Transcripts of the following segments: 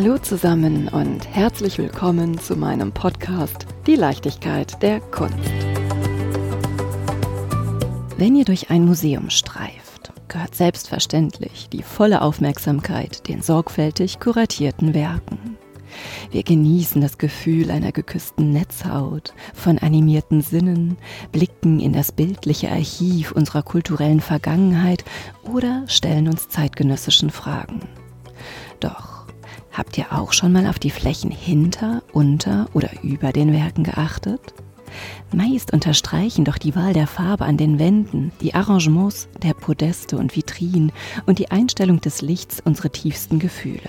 Hallo zusammen und herzlich willkommen zu meinem Podcast Die Leichtigkeit der Kunst. Wenn ihr durch ein Museum streift, gehört selbstverständlich die volle Aufmerksamkeit den sorgfältig kuratierten Werken. Wir genießen das Gefühl einer geküssten Netzhaut, von animierten Sinnen, blicken in das bildliche Archiv unserer kulturellen Vergangenheit oder stellen uns zeitgenössischen Fragen. Doch Habt ihr auch schon mal auf die Flächen hinter, unter oder über den Werken geachtet? Meist unterstreichen doch die Wahl der Farbe an den Wänden, die Arrangements der Podeste und Vitrinen und die Einstellung des Lichts unsere tiefsten Gefühle.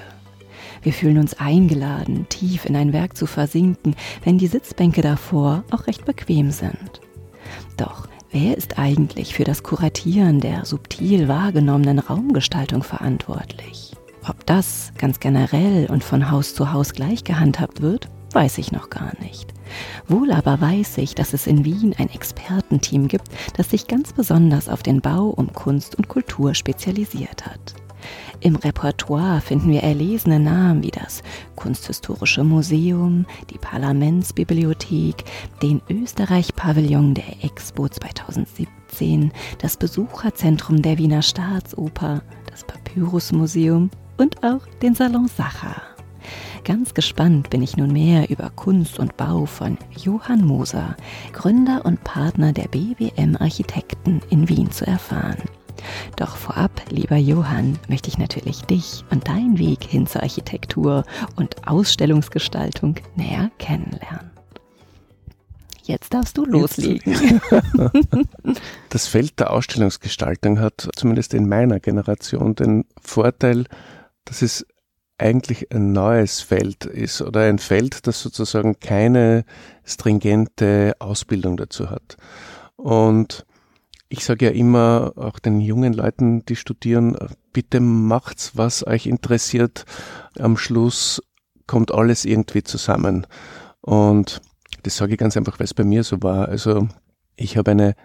Wir fühlen uns eingeladen, tief in ein Werk zu versinken, wenn die Sitzbänke davor auch recht bequem sind. Doch wer ist eigentlich für das Kuratieren der subtil wahrgenommenen Raumgestaltung verantwortlich? Ob das ganz generell und von Haus zu Haus gleich gehandhabt wird, weiß ich noch gar nicht. Wohl aber weiß ich, dass es in Wien ein Expertenteam gibt, das sich ganz besonders auf den Bau um Kunst und Kultur spezialisiert hat. Im Repertoire finden wir erlesene Namen wie das Kunsthistorische Museum, die Parlamentsbibliothek, den Österreich-Pavillon der Expo 2017, das Besucherzentrum der Wiener Staatsoper, das Papyrusmuseum und auch den Salon Sacher. Ganz gespannt bin ich nun mehr über Kunst und Bau von Johann Moser, Gründer und Partner der BWM Architekten in Wien zu erfahren. Doch vorab, lieber Johann, möchte ich natürlich dich und deinen Weg hin zur Architektur und Ausstellungsgestaltung näher kennenlernen. Jetzt darfst du loslegen. Das Feld der Ausstellungsgestaltung hat zumindest in meiner Generation den Vorteil, dass es eigentlich ein neues Feld ist oder ein Feld, das sozusagen keine stringente Ausbildung dazu hat. Und ich sage ja immer auch den jungen Leuten, die studieren, bitte macht's, was euch interessiert. Am Schluss kommt alles irgendwie zusammen. Und das sage ich ganz einfach, weil es bei mir so war. Also ich habe eine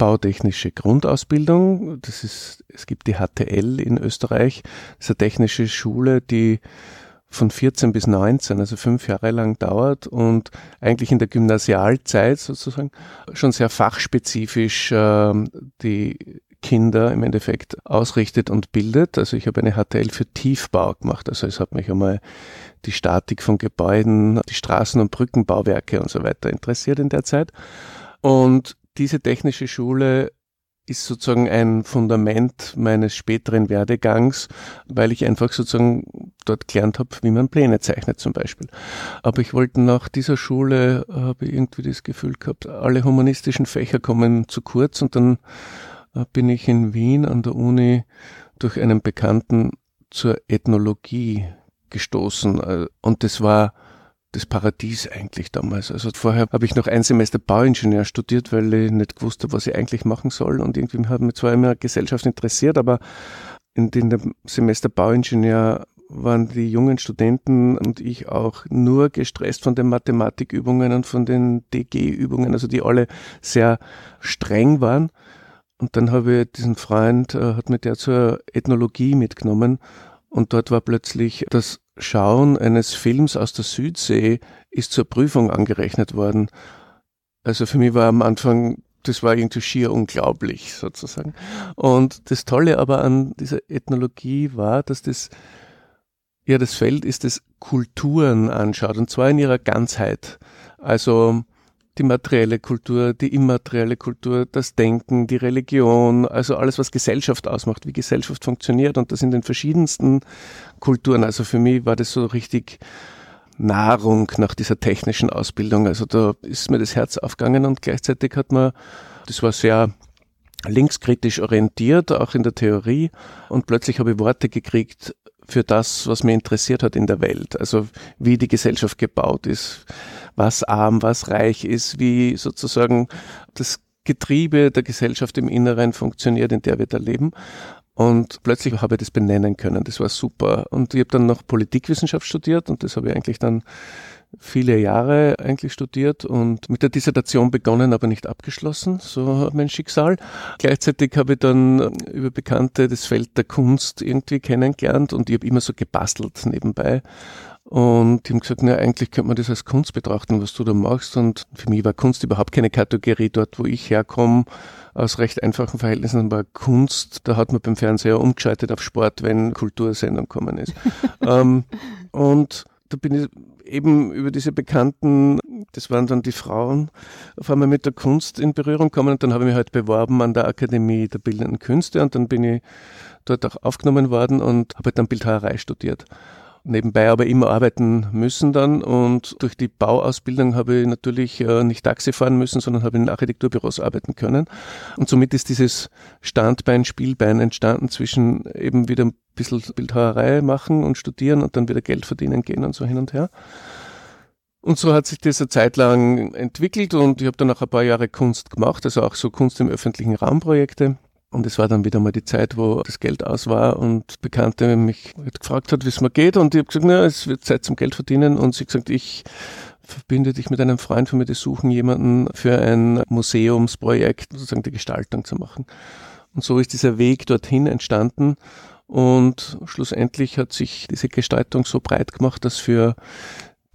bautechnische Grundausbildung. Das ist, es gibt die HTL in Österreich. Das ist eine technische Schule, die von 14 bis 19, also fünf Jahre lang dauert und eigentlich in der Gymnasialzeit sozusagen schon sehr fachspezifisch äh, die Kinder im Endeffekt ausrichtet und bildet. Also ich habe eine HTL für Tiefbau gemacht. Also es hat mich einmal die Statik von Gebäuden, die Straßen- und Brückenbauwerke und so weiter interessiert in der Zeit. Und diese technische Schule ist sozusagen ein Fundament meines späteren Werdegangs, weil ich einfach sozusagen dort gelernt habe, wie man Pläne zeichnet zum Beispiel. Aber ich wollte nach dieser Schule, habe ich irgendwie das Gefühl gehabt, alle humanistischen Fächer kommen zu kurz und dann äh, bin ich in Wien an der Uni durch einen Bekannten zur Ethnologie gestoßen äh, und das war das Paradies eigentlich damals. Also vorher habe ich noch ein Semester Bauingenieur studiert, weil ich nicht gewusst habe, was ich eigentlich machen soll. Und irgendwie hat mich zwar immer Gesellschaft interessiert, aber in dem Semester Bauingenieur waren die jungen Studenten und ich auch nur gestresst von den Mathematikübungen und von den DG-Übungen, also die alle sehr streng waren. Und dann habe ich diesen Freund, äh, hat mir der zur Ethnologie mitgenommen und dort war plötzlich das Schauen eines Films aus der Südsee ist zur Prüfung angerechnet worden. Also für mich war am Anfang, das war irgendwie schier unglaublich sozusagen. Und das Tolle aber an dieser Ethnologie war, dass das ja das Feld ist, das Kulturen anschaut und zwar in ihrer Ganzheit. Also die materielle Kultur, die immaterielle Kultur, das Denken, die Religion, also alles, was Gesellschaft ausmacht, wie Gesellschaft funktioniert und das in den verschiedensten Kulturen. Also für mich war das so richtig Nahrung nach dieser technischen Ausbildung. Also da ist mir das Herz aufgegangen und gleichzeitig hat man, das war sehr linkskritisch orientiert, auch in der Theorie und plötzlich habe ich Worte gekriegt für das, was mir interessiert hat in der Welt. Also wie die Gesellschaft gebaut ist, was arm, was reich ist, wie sozusagen das Getriebe der Gesellschaft im Inneren funktioniert, in der wir da leben. Und plötzlich habe ich das benennen können. Das war super. Und ich habe dann noch Politikwissenschaft studiert und das habe ich eigentlich dann viele Jahre eigentlich studiert und mit der Dissertation begonnen, aber nicht abgeschlossen. So mein Schicksal. Gleichzeitig habe ich dann über Bekannte das Feld der Kunst irgendwie kennengelernt und ich habe immer so gebastelt nebenbei. Und die haben gesagt, na, eigentlich könnte man das als Kunst betrachten, was du da machst. Und für mich war Kunst überhaupt keine Kategorie dort, wo ich herkomme, aus recht einfachen Verhältnissen. Aber Kunst, da hat man beim Fernseher umgeschaltet auf Sport, wenn Kultursendung gekommen ist. ähm, und da bin ich eben über diese Bekannten, das waren dann die Frauen, auf einmal mit der Kunst in Berührung gekommen und dann habe ich mich halt beworben an der Akademie der Bildenden Künste und dann bin ich dort auch aufgenommen worden und habe halt dann Bildhauerei studiert nebenbei aber immer arbeiten müssen dann und durch die Bauausbildung habe ich natürlich äh, nicht Taxi fahren müssen, sondern habe in Architekturbüros arbeiten können und somit ist dieses Standbein, Spielbein entstanden zwischen eben wieder ein bisschen Bildhauerei machen und studieren und dann wieder Geld verdienen gehen und so hin und her. Und so hat sich das eine Zeit lang entwickelt und ich habe dann auch ein paar Jahre Kunst gemacht, also auch so Kunst im öffentlichen Raum Projekte. Und es war dann wieder mal die Zeit, wo das Geld aus war und Bekannte mich gefragt hat, wie es mir geht. Und ich habe gesagt, na, es wird Zeit zum Geld verdienen. Und sie gesagt, ich verbinde dich mit einem Freund von mir, die suchen jemanden für ein Museumsprojekt, sozusagen die Gestaltung zu machen. Und so ist dieser Weg dorthin entstanden. Und schlussendlich hat sich diese Gestaltung so breit gemacht, dass für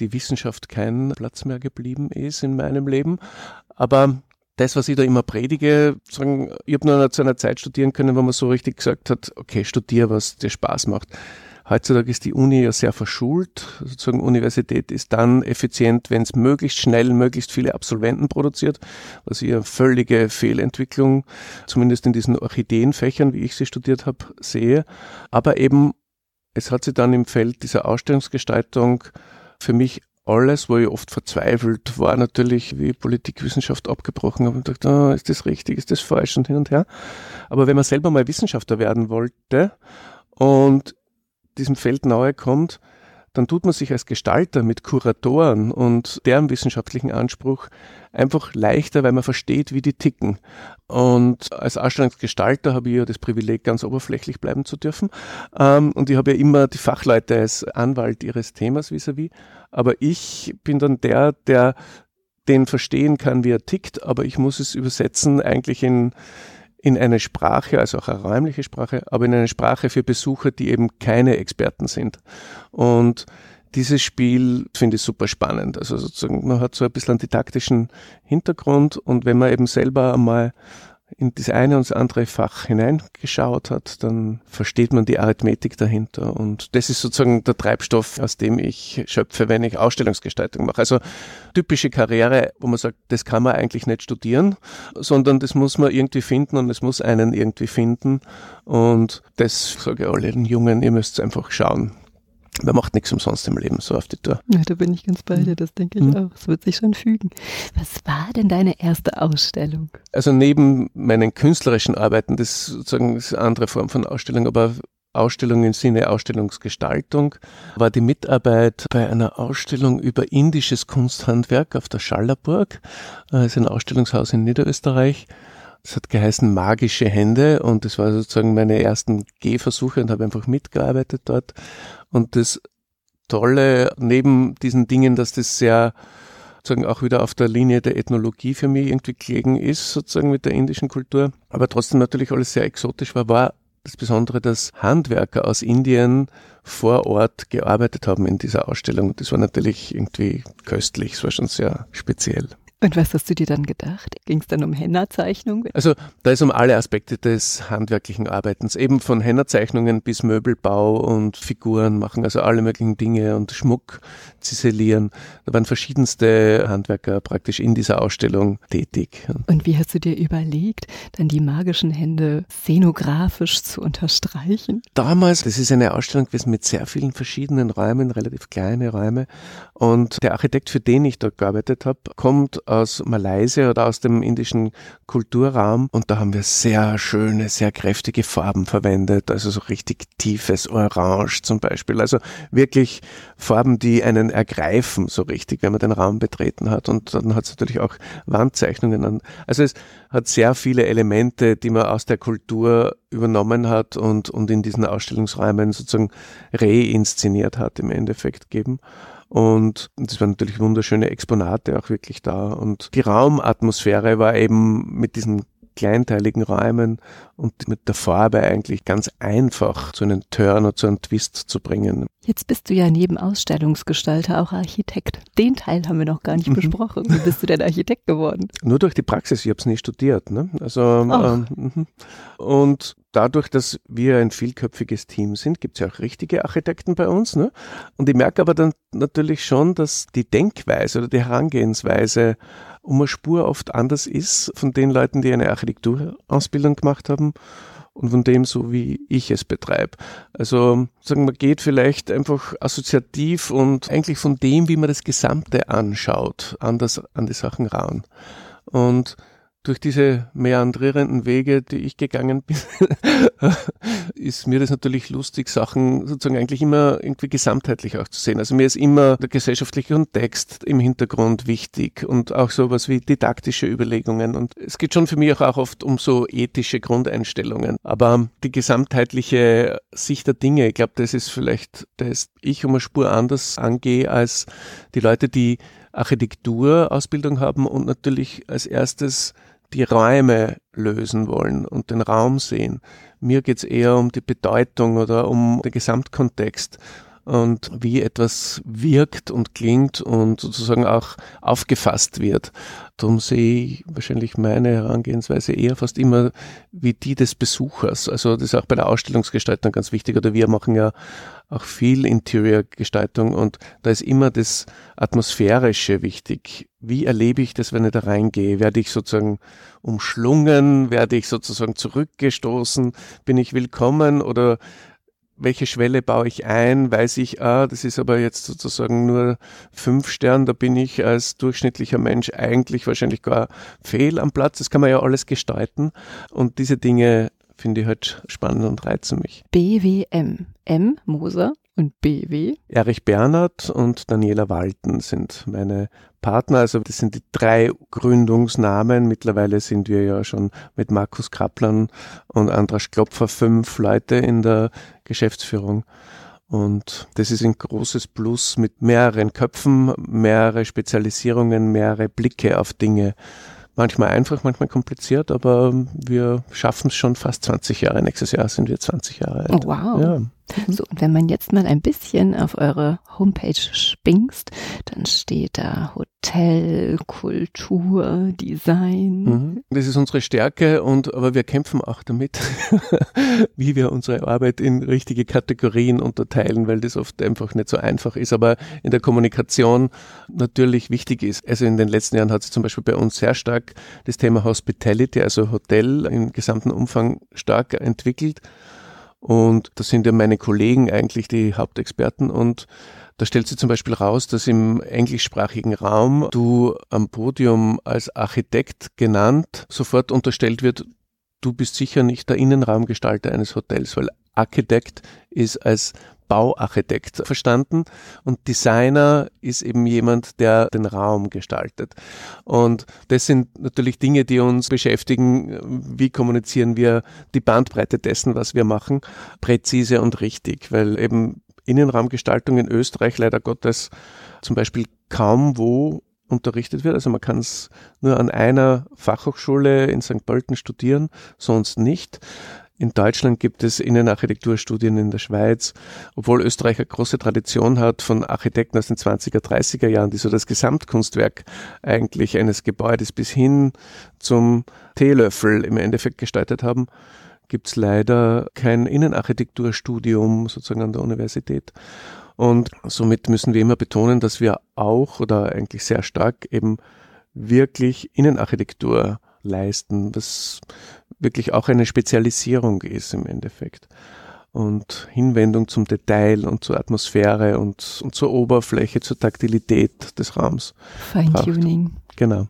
die Wissenschaft kein Platz mehr geblieben ist in meinem Leben. Aber das, was ich da immer predige, sagen, ich habe nur zu einer Zeit studieren können, wo man so richtig gesagt hat, okay, studier, was dir Spaß macht. Heutzutage ist die Uni ja sehr verschult. Sozusagen Universität ist dann effizient, wenn es möglichst schnell möglichst viele Absolventen produziert, was ich eine völlige Fehlentwicklung, zumindest in diesen Orchideenfächern, wie ich sie studiert habe, sehe. Aber eben, es hat sich dann im Feld dieser Ausstellungsgestaltung für mich alles, wo ich oft verzweifelt war, natürlich wie Politikwissenschaft abgebrochen habe und dachte, oh, ist das richtig, ist das falsch und hin und her. Aber wenn man selber mal Wissenschaftler werden wollte und diesem Feld nahe kommt, dann tut man sich als Gestalter mit Kuratoren und deren wissenschaftlichen Anspruch einfach leichter, weil man versteht, wie die ticken. Und als Ausstellungsgestalter habe ich ja das Privileg, ganz oberflächlich bleiben zu dürfen. Ähm, und ich habe ja immer die Fachleute als Anwalt ihres Themas vis-à-vis. -vis. Aber ich bin dann der, der den verstehen kann, wie er tickt, aber ich muss es übersetzen eigentlich in, in eine Sprache, also auch eine räumliche Sprache, aber in eine Sprache für Besucher, die eben keine Experten sind. Und dieses Spiel finde ich super spannend. Also sozusagen, man hat so ein bisschen einen didaktischen Hintergrund und wenn man eben selber einmal in das eine und das andere Fach hineingeschaut hat, dann versteht man die Arithmetik dahinter. Und das ist sozusagen der Treibstoff, aus dem ich schöpfe, wenn ich Ausstellungsgestaltung mache. Also typische Karriere, wo man sagt, das kann man eigentlich nicht studieren, sondern das muss man irgendwie finden und es muss einen irgendwie finden. Und das sage ich allen Jungen, ihr müsst einfach schauen, man macht nichts umsonst im Leben, so auf die Tour. Ja, da bin ich ganz bei dir, das denke ich mhm. auch. Es wird sich schon fügen. Was war denn deine erste Ausstellung? Also neben meinen künstlerischen Arbeiten, das ist sozusagen eine andere Form von Ausstellung, aber Ausstellung im Sinne Ausstellungsgestaltung, war die Mitarbeit bei einer Ausstellung über indisches Kunsthandwerk auf der Schallerburg. Das ist ein Ausstellungshaus in Niederösterreich. Es hat geheißen Magische Hände und das war sozusagen meine ersten Gehversuche und habe einfach mitgearbeitet dort. Und das Tolle neben diesen Dingen, dass das sehr sozusagen auch wieder auf der Linie der Ethnologie für mich irgendwie gelegen ist, sozusagen mit der indischen Kultur, aber trotzdem natürlich alles sehr exotisch war, war das Besondere, dass Handwerker aus Indien vor Ort gearbeitet haben in dieser Ausstellung. Das war natürlich irgendwie köstlich, es war schon sehr speziell. Und was hast du dir dann gedacht? Ging es dann um Henna-Zeichnung? Also da ist um alle Aspekte des handwerklichen Arbeitens, eben von Henna-Zeichnungen bis Möbelbau und Figuren machen, also alle möglichen Dinge und Schmuck ziselieren. Da waren verschiedenste Handwerker praktisch in dieser Ausstellung tätig. Und wie hast du dir überlegt, dann die magischen Hände szenografisch zu unterstreichen? Damals, das ist eine Ausstellung gewesen mit sehr vielen verschiedenen Räumen, relativ kleine Räume. Und der Architekt, für den ich dort gearbeitet habe, kommt aus Malaysia oder aus dem indischen Kulturraum und da haben wir sehr schöne, sehr kräftige Farben verwendet, also so richtig tiefes Orange zum Beispiel, also wirklich Farben, die einen ergreifen so richtig, wenn man den Raum betreten hat und dann hat es natürlich auch Wandzeichnungen an. Also es hat sehr viele Elemente, die man aus der Kultur übernommen hat und, und in diesen Ausstellungsräumen sozusagen reinszeniert hat im Endeffekt geben. Und das waren natürlich wunderschöne Exponate auch wirklich da. Und die Raumatmosphäre war eben mit diesen kleinteiligen Räumen und mit der Farbe eigentlich ganz einfach zu einem Turn oder zu einem Twist zu bringen. Jetzt bist du ja neben Ausstellungsgestalter auch Architekt. Den Teil haben wir noch gar nicht mhm. besprochen. Wie bist du denn Architekt geworden? Nur durch die Praxis, ich habe es nie studiert. Ne? Also, ähm, mhm. und dadurch, dass wir ein vielköpfiges Team sind, gibt es ja auch richtige Architekten bei uns. Ne? Und ich merke aber dann natürlich schon, dass die Denkweise oder die Herangehensweise um eine Spur oft anders ist von den Leuten, die eine Architekturausbildung gemacht haben und von dem so, wie ich es betreibe. Also sagen wir, geht vielleicht einfach assoziativ und eigentlich von dem, wie man das Gesamte anschaut, anders an die Sachen ran. Und durch diese meandrierenden Wege, die ich gegangen bin, ist mir das natürlich lustig, Sachen sozusagen eigentlich immer irgendwie gesamtheitlich auch zu sehen. Also mir ist immer der gesellschaftliche Kontext im Hintergrund wichtig und auch sowas wie didaktische Überlegungen. Und es geht schon für mich auch oft um so ethische Grundeinstellungen. Aber die gesamtheitliche Sicht der Dinge, ich glaube, das ist vielleicht, dass ich um eine Spur anders angehe als die Leute, die Architekturausbildung haben und natürlich als erstes die Räume lösen wollen und den Raum sehen. Mir geht es eher um die Bedeutung oder um den Gesamtkontext und wie etwas wirkt und klingt und sozusagen auch aufgefasst wird. Darum sehe ich wahrscheinlich meine Herangehensweise eher fast immer wie die des Besuchers. Also das ist auch bei der Ausstellungsgestaltung ganz wichtig. Oder wir machen ja auch viel Interior-Gestaltung und da ist immer das Atmosphärische wichtig. Wie erlebe ich das, wenn ich da reingehe? Werde ich sozusagen umschlungen? Werde ich sozusagen zurückgestoßen? Bin ich willkommen oder welche Schwelle baue ich ein, weiß ich, ah, das ist aber jetzt sozusagen nur fünf Sterne, da bin ich als durchschnittlicher Mensch eigentlich wahrscheinlich gar fehl am Platz. Das kann man ja alles gestalten und diese Dinge finde ich halt spannend und reizen mich. BWM, M Moser und BW? Erich Bernhard und Daniela Walten sind meine Partner. Also das sind die drei Gründungsnamen. Mittlerweile sind wir ja schon mit Markus Kaplan und Andras Klopfer fünf Leute in der Geschäftsführung. Und das ist ein großes Plus mit mehreren Köpfen, mehrere Spezialisierungen, mehrere Blicke auf Dinge. Manchmal einfach, manchmal kompliziert, aber wir schaffen es schon fast 20 Jahre. Nächstes Jahr sind wir 20 Jahre alt. Oh, wow. Ja. So, und wenn man jetzt mal ein bisschen auf eure Homepage spingst, dann steht da Hotel, Kultur, Design. Mhm. Das ist unsere Stärke und aber wir kämpfen auch damit, wie wir unsere Arbeit in richtige Kategorien unterteilen, weil das oft einfach nicht so einfach ist, aber in der Kommunikation natürlich wichtig ist. Also in den letzten Jahren hat sich zum Beispiel bei uns sehr stark das Thema Hospitality, also Hotel im gesamten Umfang stark entwickelt. Und das sind ja meine Kollegen eigentlich die Hauptexperten und da stellt sich zum Beispiel raus, dass im englischsprachigen Raum du am Podium als Architekt genannt sofort unterstellt wird, du bist sicher nicht der Innenraumgestalter eines Hotels, weil Architekt ist als Bauarchitekt verstanden und Designer ist eben jemand, der den Raum gestaltet. Und das sind natürlich Dinge, die uns beschäftigen. Wie kommunizieren wir die Bandbreite dessen, was wir machen, präzise und richtig, weil eben Innenraumgestaltung in Österreich leider Gottes zum Beispiel kaum wo unterrichtet wird. Also man kann es nur an einer Fachhochschule in St. Pölten studieren, sonst nicht. In Deutschland gibt es Innenarchitekturstudien in der Schweiz, obwohl Österreich eine große Tradition hat von Architekten aus den 20er, 30er Jahren, die so das Gesamtkunstwerk eigentlich eines Gebäudes bis hin zum Teelöffel im Endeffekt gestaltet haben, gibt es leider kein Innenarchitekturstudium sozusagen an der Universität. Und somit müssen wir immer betonen, dass wir auch oder eigentlich sehr stark eben wirklich Innenarchitektur leisten, was wirklich auch eine Spezialisierung ist im Endeffekt. Und Hinwendung zum Detail und zur Atmosphäre und, und zur Oberfläche, zur Taktilität des Raums. Feintuning. Genau.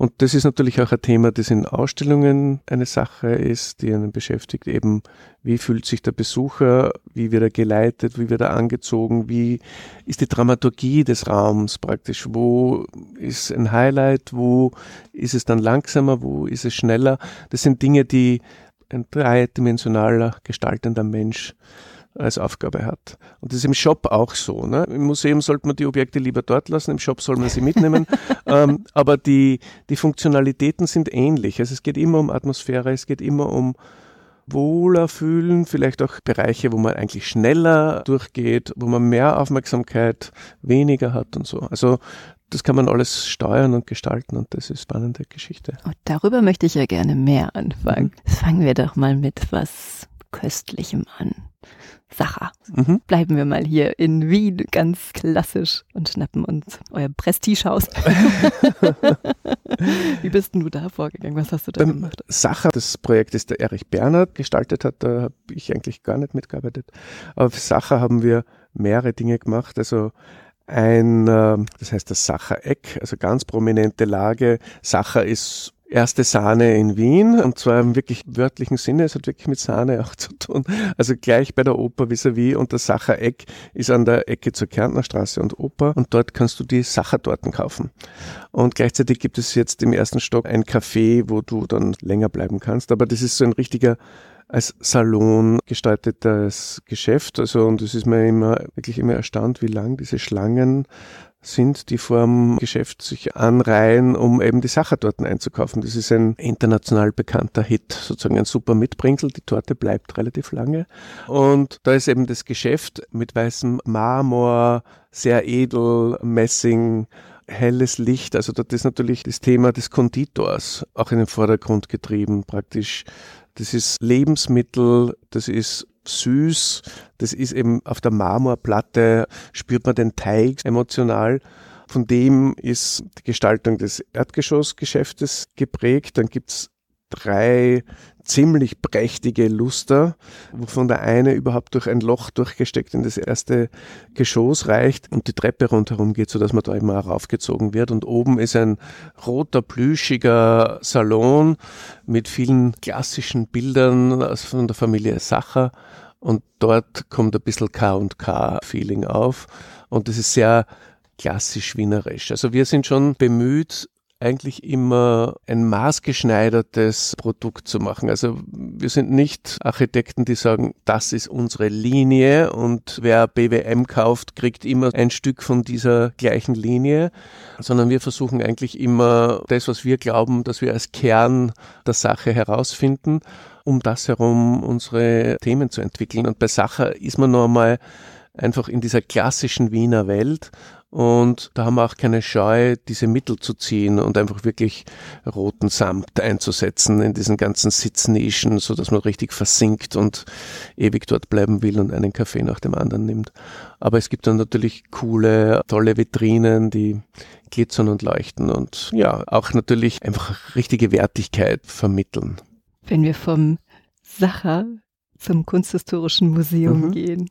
Und das ist natürlich auch ein Thema, das in Ausstellungen eine Sache ist, die einen beschäftigt. Eben, wie fühlt sich der Besucher, wie wird er geleitet, wie wird er angezogen, wie ist die Dramaturgie des Raums praktisch, wo ist ein Highlight, wo ist es dann langsamer, wo ist es schneller. Das sind Dinge, die ein dreidimensionaler gestaltender Mensch als Aufgabe hat. Und das ist im Shop auch so. Ne? Im Museum sollte man die Objekte lieber dort lassen, im Shop soll man sie mitnehmen. ähm, aber die, die Funktionalitäten sind ähnlich. Also es geht immer um Atmosphäre, es geht immer um wohler fühlen, vielleicht auch Bereiche, wo man eigentlich schneller durchgeht, wo man mehr Aufmerksamkeit weniger hat und so. Also das kann man alles steuern und gestalten und das ist spannende Geschichte. Und darüber möchte ich ja gerne mehr anfangen. Mhm. Fangen wir doch mal mit was Köstlichem an. Sacher. Mhm. Bleiben wir mal hier in Wien ganz klassisch und schnappen uns euer Prestigehaus. Wie bist denn du da vorgegangen? Was hast du da Beim gemacht? Sacher, das Projekt, das der Erich Bernhard gestaltet hat, da habe ich eigentlich gar nicht mitgearbeitet. Für Sacher haben wir mehrere Dinge gemacht. Also ein, ähm, das heißt das Sacher-Eck, also ganz prominente Lage. Sacher ist erste Sahne in Wien und zwar im wirklich wörtlichen Sinne, es hat wirklich mit Sahne auch zu tun. Also gleich bei der Oper vis-à-vis -vis und das Sacher Eck ist an der Ecke zur Kärntner Straße und Oper und dort kannst du die Sachertorten kaufen. Und gleichzeitig gibt es jetzt im ersten Stock ein Café, wo du dann länger bleiben kannst, aber das ist so ein richtiger als Salon gestaltetes Geschäft. Also, und es ist mir immer, wirklich immer erstaunt, wie lang diese Schlangen sind, die vor Geschäft sich anreihen, um eben die Sachertorten einzukaufen. Das ist ein international bekannter Hit, sozusagen ein super Mitbringsel. Die Torte bleibt relativ lange. Und da ist eben das Geschäft mit weißem Marmor, sehr edel, Messing, helles Licht. Also dort ist natürlich das Thema des Konditors auch in den Vordergrund getrieben. Praktisch, das ist Lebensmittel, das ist süß. Das ist eben auf der Marmorplatte, spürt man den Teig emotional. Von dem ist die Gestaltung des Erdgeschossgeschäftes geprägt. Dann gibt's drei ziemlich prächtige Luster, wovon der eine überhaupt durch ein Loch durchgesteckt in das erste Geschoss reicht und die Treppe rundherum geht, sodass man da immer raufgezogen wird. Und oben ist ein roter, plüschiger Salon mit vielen klassischen Bildern von der Familie Sacher. Und dort kommt ein bisschen K&K-Feeling auf. Und das ist sehr klassisch wienerisch. Also wir sind schon bemüht, eigentlich immer ein maßgeschneidertes Produkt zu machen. Also wir sind nicht Architekten, die sagen, das ist unsere Linie und wer BWM kauft, kriegt immer ein Stück von dieser gleichen Linie, sondern wir versuchen eigentlich immer das, was wir glauben, dass wir als Kern der Sache herausfinden, um das herum unsere Themen zu entwickeln. Und bei Sacher ist man noch einmal einfach in dieser klassischen Wiener Welt und da haben wir auch keine Scheu, diese Mittel zu ziehen und einfach wirklich roten Samt einzusetzen in diesen ganzen Sitznischen, so dass man richtig versinkt und ewig dort bleiben will und einen Kaffee nach dem anderen nimmt. Aber es gibt dann natürlich coole, tolle Vitrinen, die glitzern und leuchten und ja, auch natürlich einfach richtige Wertigkeit vermitteln. Wenn wir vom Sacher zum Kunsthistorischen Museum mhm. gehen,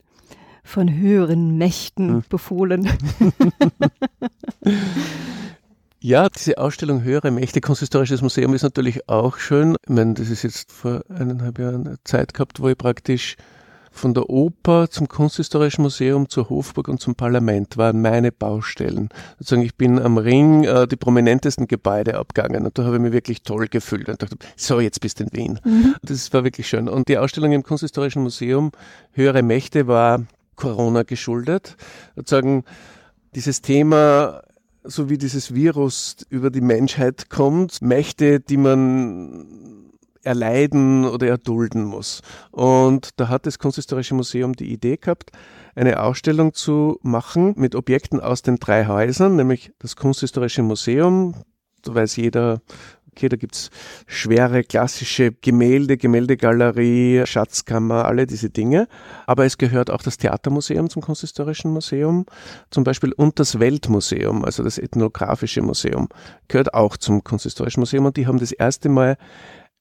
von höheren Mächten hm. befohlen. Ja, diese Ausstellung Höhere Mächte, Kunsthistorisches Museum ist natürlich auch schön. Ich meine, das ist jetzt vor eineinhalb Jahren Zeit gehabt, wo ich praktisch von der Oper zum Kunsthistorischen Museum, zur Hofburg und zum Parlament waren meine Baustellen. Sozusagen, ich bin am Ring äh, die prominentesten Gebäude abgegangen und da habe ich mich wirklich toll gefühlt und dachte, so, jetzt bist du in Wien. Mhm. Das war wirklich schön. Und die Ausstellung im Kunsthistorischen Museum Höhere Mächte war Corona geschuldet. Sozusagen dieses Thema, so wie dieses Virus über die Menschheit kommt, Mächte, die man erleiden oder erdulden muss. Und da hat das Kunsthistorische Museum die Idee gehabt, eine Ausstellung zu machen mit Objekten aus den drei Häusern, nämlich das Kunsthistorische Museum, da weiß jeder, Okay, da gibt's schwere klassische Gemälde, Gemäldegalerie, Schatzkammer, alle diese Dinge. Aber es gehört auch das Theatermuseum zum Kunsthistorischen Museum, zum Beispiel und das Weltmuseum, also das Ethnographische Museum, gehört auch zum Kunsthistorischen Museum. Und die haben das erste Mal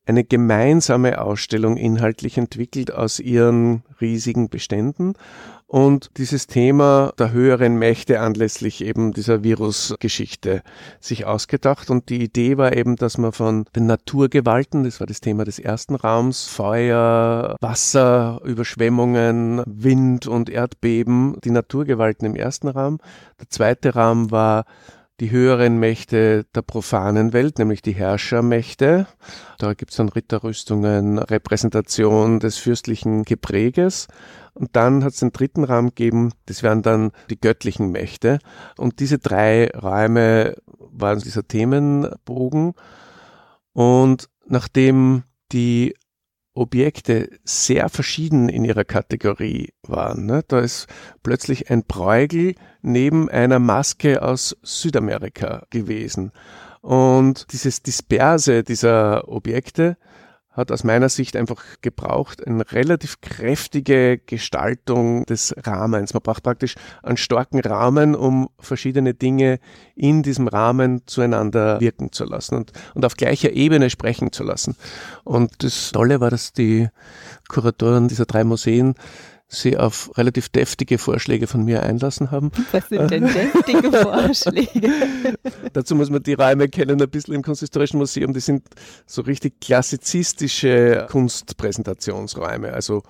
eine gemeinsame Ausstellung inhaltlich entwickelt aus ihren riesigen Beständen und dieses Thema der höheren Mächte anlässlich eben dieser Virusgeschichte sich ausgedacht. Und die Idee war eben, dass man von den Naturgewalten, das war das Thema des ersten Raums, Feuer, Wasser, Überschwemmungen, Wind und Erdbeben, die Naturgewalten im ersten Raum. Der zweite Raum war die höheren Mächte der profanen Welt, nämlich die Herrschermächte. Da gibt's dann Ritterrüstungen, Repräsentation des fürstlichen Gepräges. Und dann hat es den dritten Raum gegeben, das wären dann die göttlichen Mächte. Und diese drei Räume waren dieser Themenbogen. Und nachdem die Objekte sehr verschieden in ihrer Kategorie waren. Ne? Da ist plötzlich ein Bräugel neben einer Maske aus Südamerika gewesen. Und dieses Disperse dieser Objekte hat aus meiner Sicht einfach gebraucht eine relativ kräftige Gestaltung des Rahmens. Man braucht praktisch einen starken Rahmen, um verschiedene Dinge in diesem Rahmen zueinander wirken zu lassen und, und auf gleicher Ebene sprechen zu lassen. Und das Tolle war, dass die Kuratoren dieser drei Museen sie auf relativ deftige Vorschläge von mir einlassen haben. Was sind denn deftige Vorschläge? Dazu muss man die Räume kennen, ein bisschen im Kunsthistorischen Museum. Die sind so richtig klassizistische Kunstpräsentationsräume, also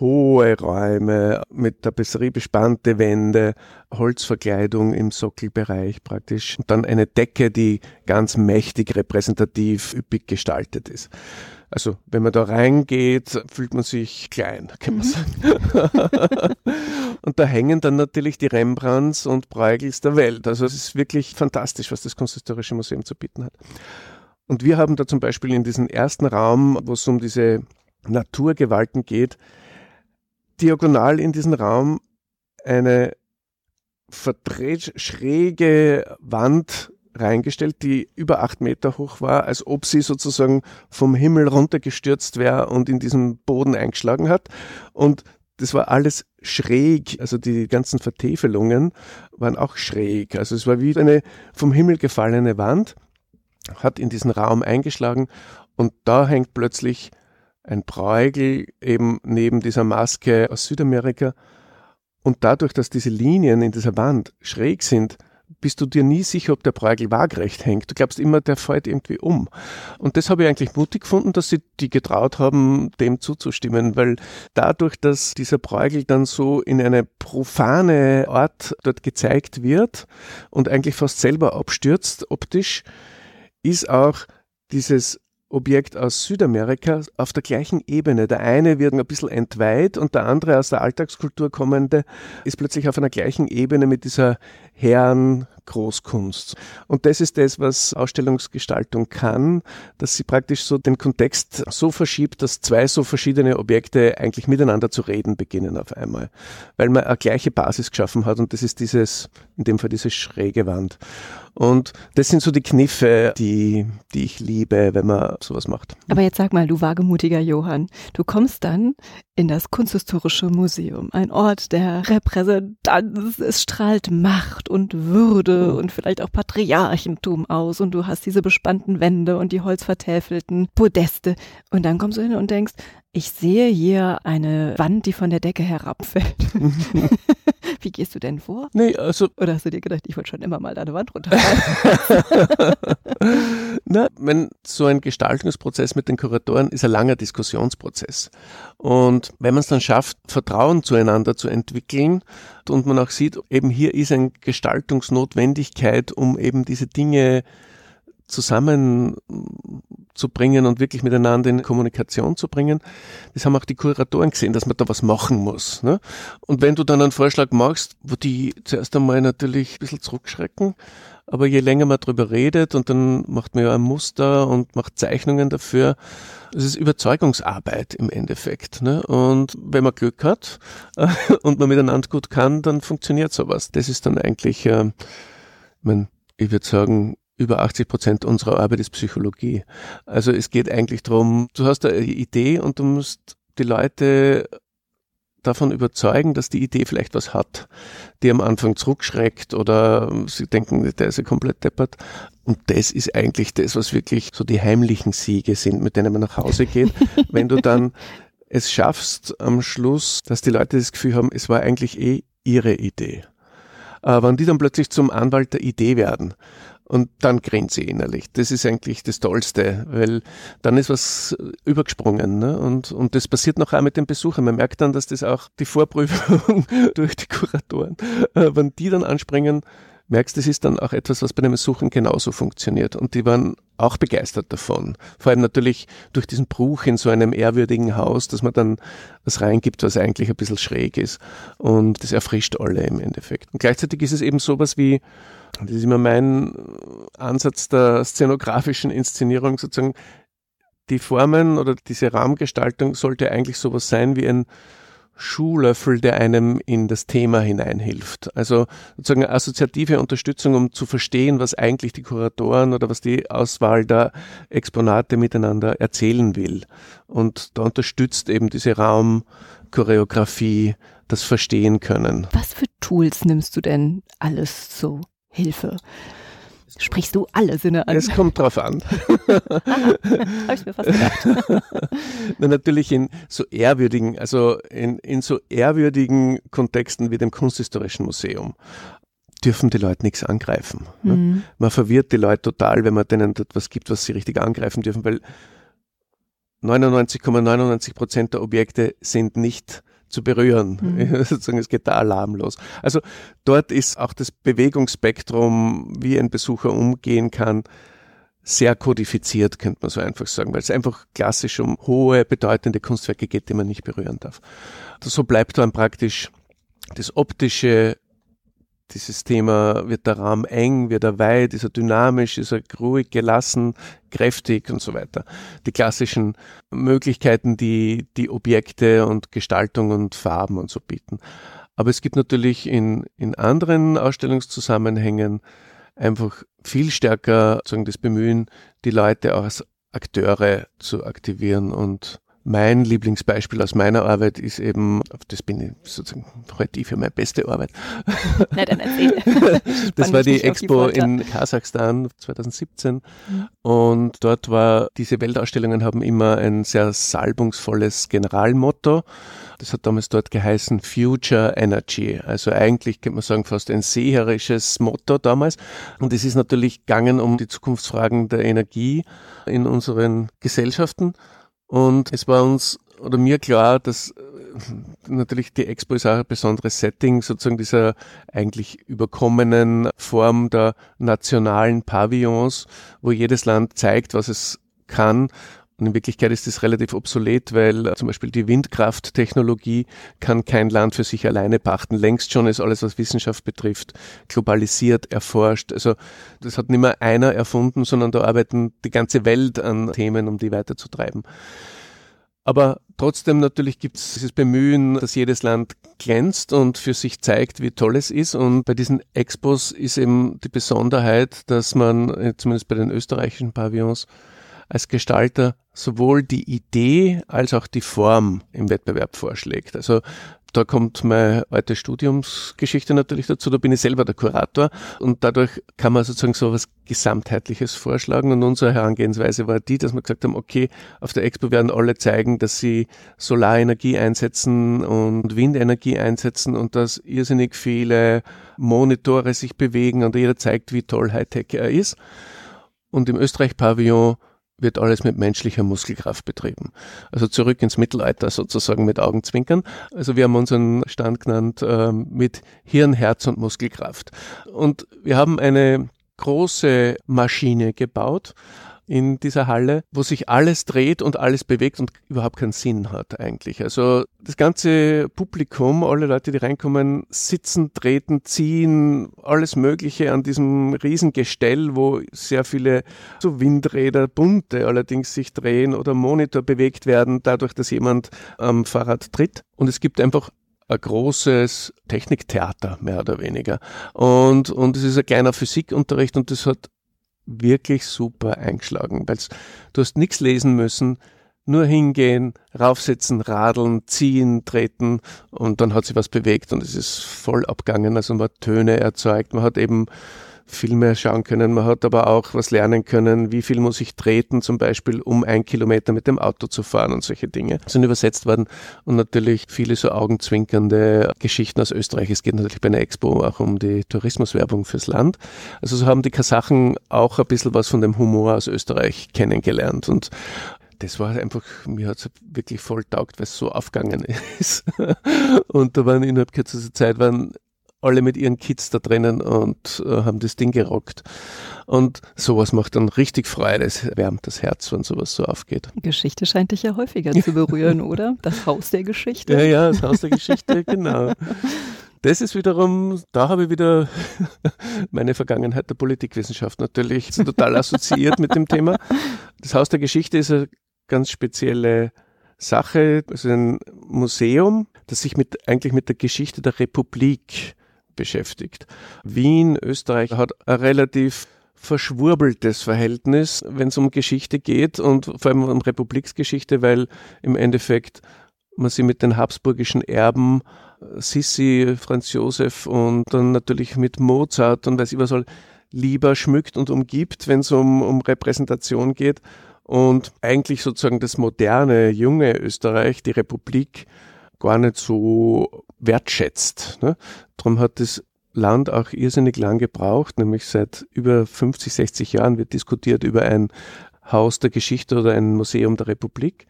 hohe Räume mit Tapisserie bespannte Wände, Holzverkleidung im Sockelbereich praktisch und dann eine Decke, die ganz mächtig repräsentativ üppig gestaltet ist. Also wenn man da reingeht, fühlt man sich klein, kann man mhm. sagen. und da hängen dann natürlich die Rembrandts und Bruegels der Welt. Also es ist wirklich fantastisch, was das Kunsthistorische Museum zu bieten hat. Und wir haben da zum Beispiel in diesem ersten Raum, wo es um diese Naturgewalten geht, diagonal in diesem Raum eine verdreht schräge Wand reingestellt, die über acht Meter hoch war, als ob sie sozusagen vom Himmel runtergestürzt wäre und in diesen Boden eingeschlagen hat. Und das war alles schräg, also die ganzen Vertäfelungen waren auch schräg. Also es war wie eine vom Himmel gefallene Wand, hat in diesen Raum eingeschlagen und da hängt plötzlich ein Bräugel eben neben dieser Maske aus Südamerika. Und dadurch, dass diese Linien in dieser Wand schräg sind, bist du dir nie sicher, ob der Bräugel waagrecht hängt. Du glaubst immer, der fällt irgendwie um. Und das habe ich eigentlich mutig gefunden, dass sie die getraut haben, dem zuzustimmen, weil dadurch, dass dieser Bräugel dann so in eine profane Art dort gezeigt wird und eigentlich fast selber abstürzt optisch, ist auch dieses Objekt aus Südamerika auf der gleichen Ebene. Der eine wird ein bisschen entweiht und der andere aus der Alltagskultur kommende ist plötzlich auf einer gleichen Ebene mit dieser Herren Großkunst. Und das ist das, was Ausstellungsgestaltung kann, dass sie praktisch so den Kontext so verschiebt, dass zwei so verschiedene Objekte eigentlich miteinander zu reden beginnen auf einmal. Weil man eine gleiche Basis geschaffen hat und das ist dieses, in dem Fall diese schräge Wand. Und das sind so die Kniffe, die, die ich liebe, wenn man sowas macht. Aber jetzt sag mal, du wagemutiger Johann, du kommst dann in das Kunsthistorische Museum, ein Ort der Repräsentanz, es strahlt Macht und Würde und vielleicht auch Patriarchentum aus und du hast diese bespannten Wände und die holzvertäfelten Podeste und dann kommst du hin und denkst, ich sehe hier eine Wand, die von der Decke herabfällt. Wie gehst du denn vor? Nee, also. Oder hast du dir gedacht, ich wollte schon immer mal deine Wand runterfallen? Na, wenn so ein Gestaltungsprozess mit den Kuratoren ist ein langer Diskussionsprozess. Und wenn man es dann schafft, Vertrauen zueinander zu entwickeln und man auch sieht, eben hier ist eine Gestaltungsnotwendigkeit, um eben diese Dinge zusammenzubringen und wirklich miteinander in Kommunikation zu bringen. Das haben auch die Kuratoren gesehen, dass man da was machen muss. Ne? Und wenn du dann einen Vorschlag machst, wo die zuerst einmal natürlich ein bisschen zurückschrecken, aber je länger man drüber redet und dann macht man ja ein Muster und macht Zeichnungen dafür, es ist Überzeugungsarbeit im Endeffekt. Ne? Und wenn man Glück hat und man miteinander gut kann, dann funktioniert sowas. Das ist dann eigentlich, äh, ich, mein, ich würde sagen, über 80 Prozent unserer Arbeit ist Psychologie. Also es geht eigentlich darum, du hast eine Idee und du musst die Leute davon überzeugen, dass die Idee vielleicht was hat, die am Anfang zurückschreckt oder sie denken, der ist ja komplett deppert. Und das ist eigentlich das, was wirklich so die heimlichen Siege sind, mit denen man nach Hause geht. Wenn du dann es schaffst am Schluss, dass die Leute das Gefühl haben, es war eigentlich eh ihre Idee. Aber wenn die dann plötzlich zum Anwalt der Idee werden und dann grinse ich innerlich. Das ist eigentlich das Tollste, weil dann ist was übergesprungen. Ne? Und, und das passiert noch auch mit den Besuchern. Man merkt dann, dass das auch die Vorprüfung durch die Kuratoren, äh, wenn die dann anspringen, merkst, das ist dann auch etwas, was bei dem Suchen genauso funktioniert. Und die waren auch begeistert davon. Vor allem natürlich durch diesen Bruch in so einem ehrwürdigen Haus, dass man dann was reingibt, was eigentlich ein bisschen schräg ist. Und das erfrischt alle im Endeffekt. Und gleichzeitig ist es eben sowas wie, das ist immer mein Ansatz der szenografischen Inszenierung sozusagen, die Formen oder diese Rahmengestaltung sollte eigentlich sowas sein wie ein Schuhlöffel, der einem in das Thema hineinhilft. Also sozusagen assoziative Unterstützung, um zu verstehen, was eigentlich die Kuratoren oder was die Auswahl der Exponate miteinander erzählen will. Und da unterstützt eben diese Raumchoreografie das Verstehen können. Was für Tools nimmst du denn alles zur Hilfe? Sprichst du alle Sinne an? Es kommt drauf an. Habe ich mir fast gedacht. Na, natürlich in so ehrwürdigen, also in, in so ehrwürdigen Kontexten wie dem Kunsthistorischen Museum dürfen die Leute nichts angreifen. Ne? Mhm. Man verwirrt die Leute total, wenn man denen etwas gibt, was sie richtig angreifen dürfen, weil 99,99 Prozent ,99 der Objekte sind nicht zu berühren. Mhm. Sozusagen, es geht da Alarm los. Also dort ist auch das Bewegungsspektrum, wie ein Besucher umgehen kann, sehr kodifiziert, könnte man so einfach sagen, weil es einfach klassisch um hohe, bedeutende Kunstwerke geht, die man nicht berühren darf. So bleibt dann praktisch das Optische dieses Thema, wird der Raum eng, wird er weit, ist er dynamisch, ist er ruhig, gelassen, kräftig und so weiter. Die klassischen Möglichkeiten, die die Objekte und Gestaltung und Farben und so bieten. Aber es gibt natürlich in, in anderen Ausstellungszusammenhängen einfach viel stärker sagen, das Bemühen, die Leute auch als Akteure zu aktivieren und mein Lieblingsbeispiel aus meiner Arbeit ist eben, das bin ich sozusagen heute für meine beste Arbeit. Na, dann erzähl. das war die Expo die in Kasachstan 2017 mhm. und dort war, diese Weltausstellungen haben immer ein sehr salbungsvolles Generalmotto. Das hat damals dort geheißen Future Energy. Also eigentlich könnte man sagen fast ein seherisches Motto damals. Und es ist natürlich gegangen um die Zukunftsfragen der Energie in unseren Gesellschaften. Und es war uns oder mir klar, dass äh, natürlich die Expo ist auch ein besonderes Setting, sozusagen dieser eigentlich überkommenen Form der nationalen Pavillons, wo jedes Land zeigt, was es kann. Und in Wirklichkeit ist das relativ obsolet, weil äh, zum Beispiel die Windkrafttechnologie kann kein Land für sich alleine pachten. Längst schon ist alles, was Wissenschaft betrifft, globalisiert, erforscht. Also das hat nicht mehr einer erfunden, sondern da arbeiten die ganze Welt an Themen, um die weiterzutreiben. Aber trotzdem natürlich gibt es dieses Bemühen, dass jedes Land glänzt und für sich zeigt, wie toll es ist. Und bei diesen Expos ist eben die Besonderheit, dass man, äh, zumindest bei den österreichischen Pavillons, als Gestalter sowohl die Idee als auch die Form im Wettbewerb vorschlägt. Also da kommt meine alte Studiumsgeschichte natürlich dazu. Da bin ich selber der Kurator und dadurch kann man sozusagen so was Gesamtheitliches vorschlagen. Und unsere Herangehensweise war die, dass wir gesagt haben, okay, auf der Expo werden alle zeigen, dass sie Solarenergie einsetzen und Windenergie einsetzen und dass irrsinnig viele Monitore sich bewegen und jeder zeigt, wie toll Hightech er ist. Und im Österreich-Pavillon wird alles mit menschlicher Muskelkraft betrieben. Also zurück ins Mittelalter sozusagen mit Augenzwinkern. Also wir haben unseren Stand genannt äh, mit Hirn, Herz und Muskelkraft. Und wir haben eine große Maschine gebaut, in dieser Halle, wo sich alles dreht und alles bewegt und überhaupt keinen Sinn hat eigentlich. Also das ganze Publikum, alle Leute, die reinkommen, sitzen, treten, ziehen, alles Mögliche an diesem Riesengestell, wo sehr viele so Windräder, bunte allerdings sich drehen oder Monitor bewegt werden, dadurch, dass jemand am Fahrrad tritt. Und es gibt einfach ein großes Techniktheater, mehr oder weniger. Und, und es ist ein kleiner Physikunterricht und das hat wirklich super eingeschlagen, weil du hast nichts lesen müssen, nur hingehen, raufsitzen, radeln, ziehen, treten und dann hat sich was bewegt und es ist voll abgegangen. Also man hat Töne erzeugt, man hat eben Filme schauen können. Man hat aber auch was lernen können, wie viel muss ich treten, zum Beispiel, um ein Kilometer mit dem Auto zu fahren und solche Dinge. Sind übersetzt worden und natürlich viele so augenzwinkernde Geschichten aus Österreich. Es geht natürlich bei einer Expo auch um die Tourismuswerbung fürs Land. Also so haben die Kasachen auch ein bisschen was von dem Humor aus Österreich kennengelernt und das war einfach, mir hat es wirklich voll taugt, weil es so aufgegangen ist. und da waren innerhalb kürzester Zeit waren alle mit ihren Kids da drinnen und äh, haben das Ding gerockt. Und sowas macht dann richtig Freude. Es wärmt das Herz, wenn sowas so aufgeht. Geschichte scheint dich ja häufiger zu berühren, oder? Das Haus der Geschichte. Ja, ja, das Haus der Geschichte, genau. Das ist wiederum, da habe ich wieder meine Vergangenheit der Politikwissenschaft natürlich total assoziiert mit dem Thema. Das Haus der Geschichte ist eine ganz spezielle Sache, also ein Museum, das sich mit, eigentlich mit der Geschichte der Republik beschäftigt. Wien, Österreich hat ein relativ verschwurbeltes Verhältnis, wenn es um Geschichte geht und vor allem um Republiksgeschichte, weil im Endeffekt man sie mit den habsburgischen Erben Sissi, Franz Josef und dann natürlich mit Mozart und weiß ich was soll, lieber schmückt und umgibt, wenn es um, um Repräsentation geht. Und eigentlich sozusagen das moderne, junge Österreich, die Republik, gar nicht so wertschätzt. Ne? Darum hat das Land auch irrsinnig lang gebraucht, nämlich seit über 50, 60 Jahren wird diskutiert über ein Haus der Geschichte oder ein Museum der Republik.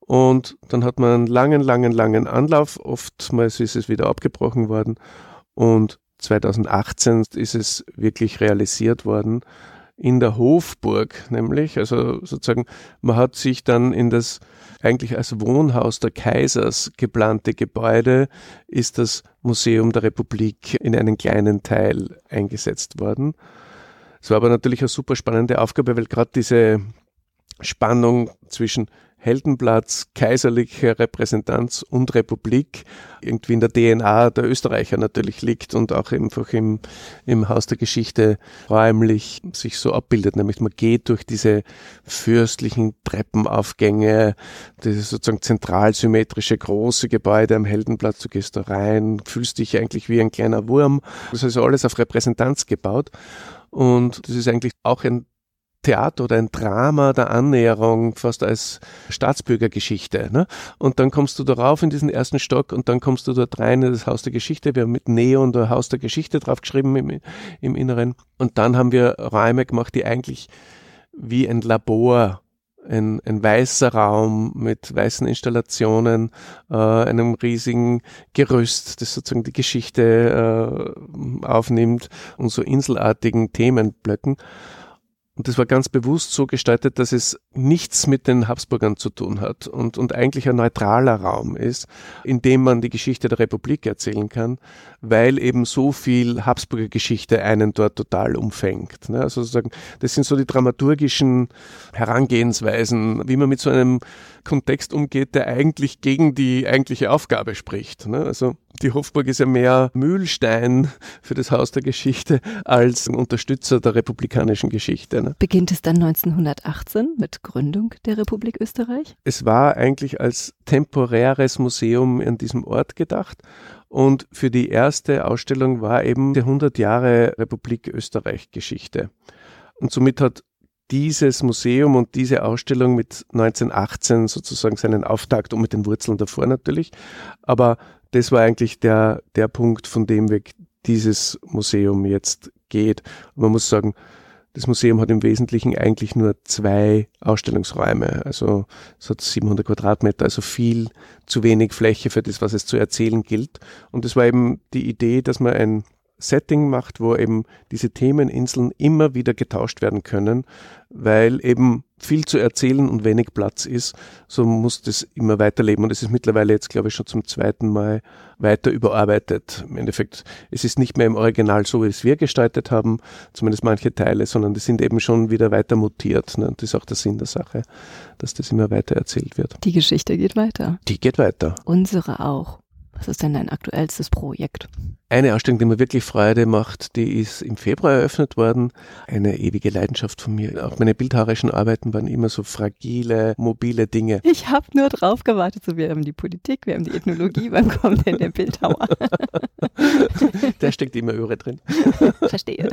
Und dann hat man einen langen, langen, langen Anlauf. Oftmals ist es wieder abgebrochen worden. Und 2018 ist es wirklich realisiert worden. In der Hofburg nämlich. Also sozusagen, man hat sich dann in das eigentlich als Wohnhaus der Kaisers geplante Gebäude ist das Museum der Republik in einen kleinen Teil eingesetzt worden. Es war aber natürlich eine super spannende Aufgabe, weil gerade diese Spannung zwischen Heldenplatz, kaiserliche Repräsentanz und Republik irgendwie in der DNA der Österreicher natürlich liegt und auch einfach im, im Haus der Geschichte räumlich sich so abbildet. Nämlich man geht durch diese fürstlichen Treppenaufgänge, dieses sozusagen zentralsymmetrische große Gebäude am Heldenplatz, du gehst da rein, fühlst dich eigentlich wie ein kleiner Wurm. Das ist alles auf Repräsentanz gebaut. Und das ist eigentlich auch ein Theater oder ein Drama der Annäherung, fast als Staatsbürgergeschichte. Ne? Und dann kommst du darauf in diesen ersten Stock und dann kommst du dort rein in das Haus der Geschichte. Wir haben mit Neon der Haus der Geschichte draufgeschrieben im, im Inneren. Und dann haben wir Räume gemacht, die eigentlich wie ein Labor ein, ein weißer Raum mit weißen Installationen, äh, einem riesigen Gerüst, das sozusagen die Geschichte äh, aufnimmt und so inselartigen Themenblöcken. Und das war ganz bewusst so gestaltet, dass es nichts mit den Habsburgern zu tun hat und, und eigentlich ein neutraler Raum ist, in dem man die Geschichte der Republik erzählen kann, weil eben so viel Habsburger Geschichte einen dort total umfängt. Ne? Also sozusagen, das sind so die dramaturgischen Herangehensweisen, wie man mit so einem Kontext umgeht, der eigentlich gegen die eigentliche Aufgabe spricht. Ne? Also die Hofburg ist ja mehr Mühlstein für das Haus der Geschichte als ein Unterstützer der republikanischen Geschichte. Ne? Beginnt es dann 1918 mit Gründung der Republik Österreich? Es war eigentlich als temporäres Museum in diesem Ort gedacht. Und für die erste Ausstellung war eben die 100 Jahre Republik Österreich Geschichte. Und somit hat dieses Museum und diese Ausstellung mit 1918 sozusagen seinen Auftakt und mit den Wurzeln davor natürlich. Aber das war eigentlich der, der Punkt, von dem weg dieses Museum jetzt geht. Und man muss sagen, das Museum hat im Wesentlichen eigentlich nur zwei Ausstellungsräume. Also es hat 700 Quadratmeter, also viel zu wenig Fläche für das, was es zu erzählen gilt. Und es war eben die Idee, dass man ein Setting macht, wo eben diese Themeninseln immer wieder getauscht werden können, weil eben viel zu erzählen und wenig Platz ist, so muss das immer weiterleben. Und es ist mittlerweile jetzt, glaube ich, schon zum zweiten Mal weiter überarbeitet. Im Endeffekt, es ist nicht mehr im Original so, wie es wir gestaltet haben, zumindest manche Teile, sondern die sind eben schon wieder weiter mutiert. Ne? Und das ist auch der Sinn der Sache, dass das immer weiter erzählt wird. Die Geschichte geht weiter. Die geht weiter. Unsere auch. Was ist denn dein aktuellstes Projekt? Eine Ausstellung, die mir wirklich Freude macht, die ist im Februar eröffnet worden. Eine ewige Leidenschaft von mir. Auch meine bildhauerischen Arbeiten waren immer so fragile, mobile Dinge. Ich habe nur drauf gewartet. So, wir haben die Politik, wir haben die Ethnologie. Wann kommt denn der Bildhauer? der steckt immer Öre drin. Verstehe.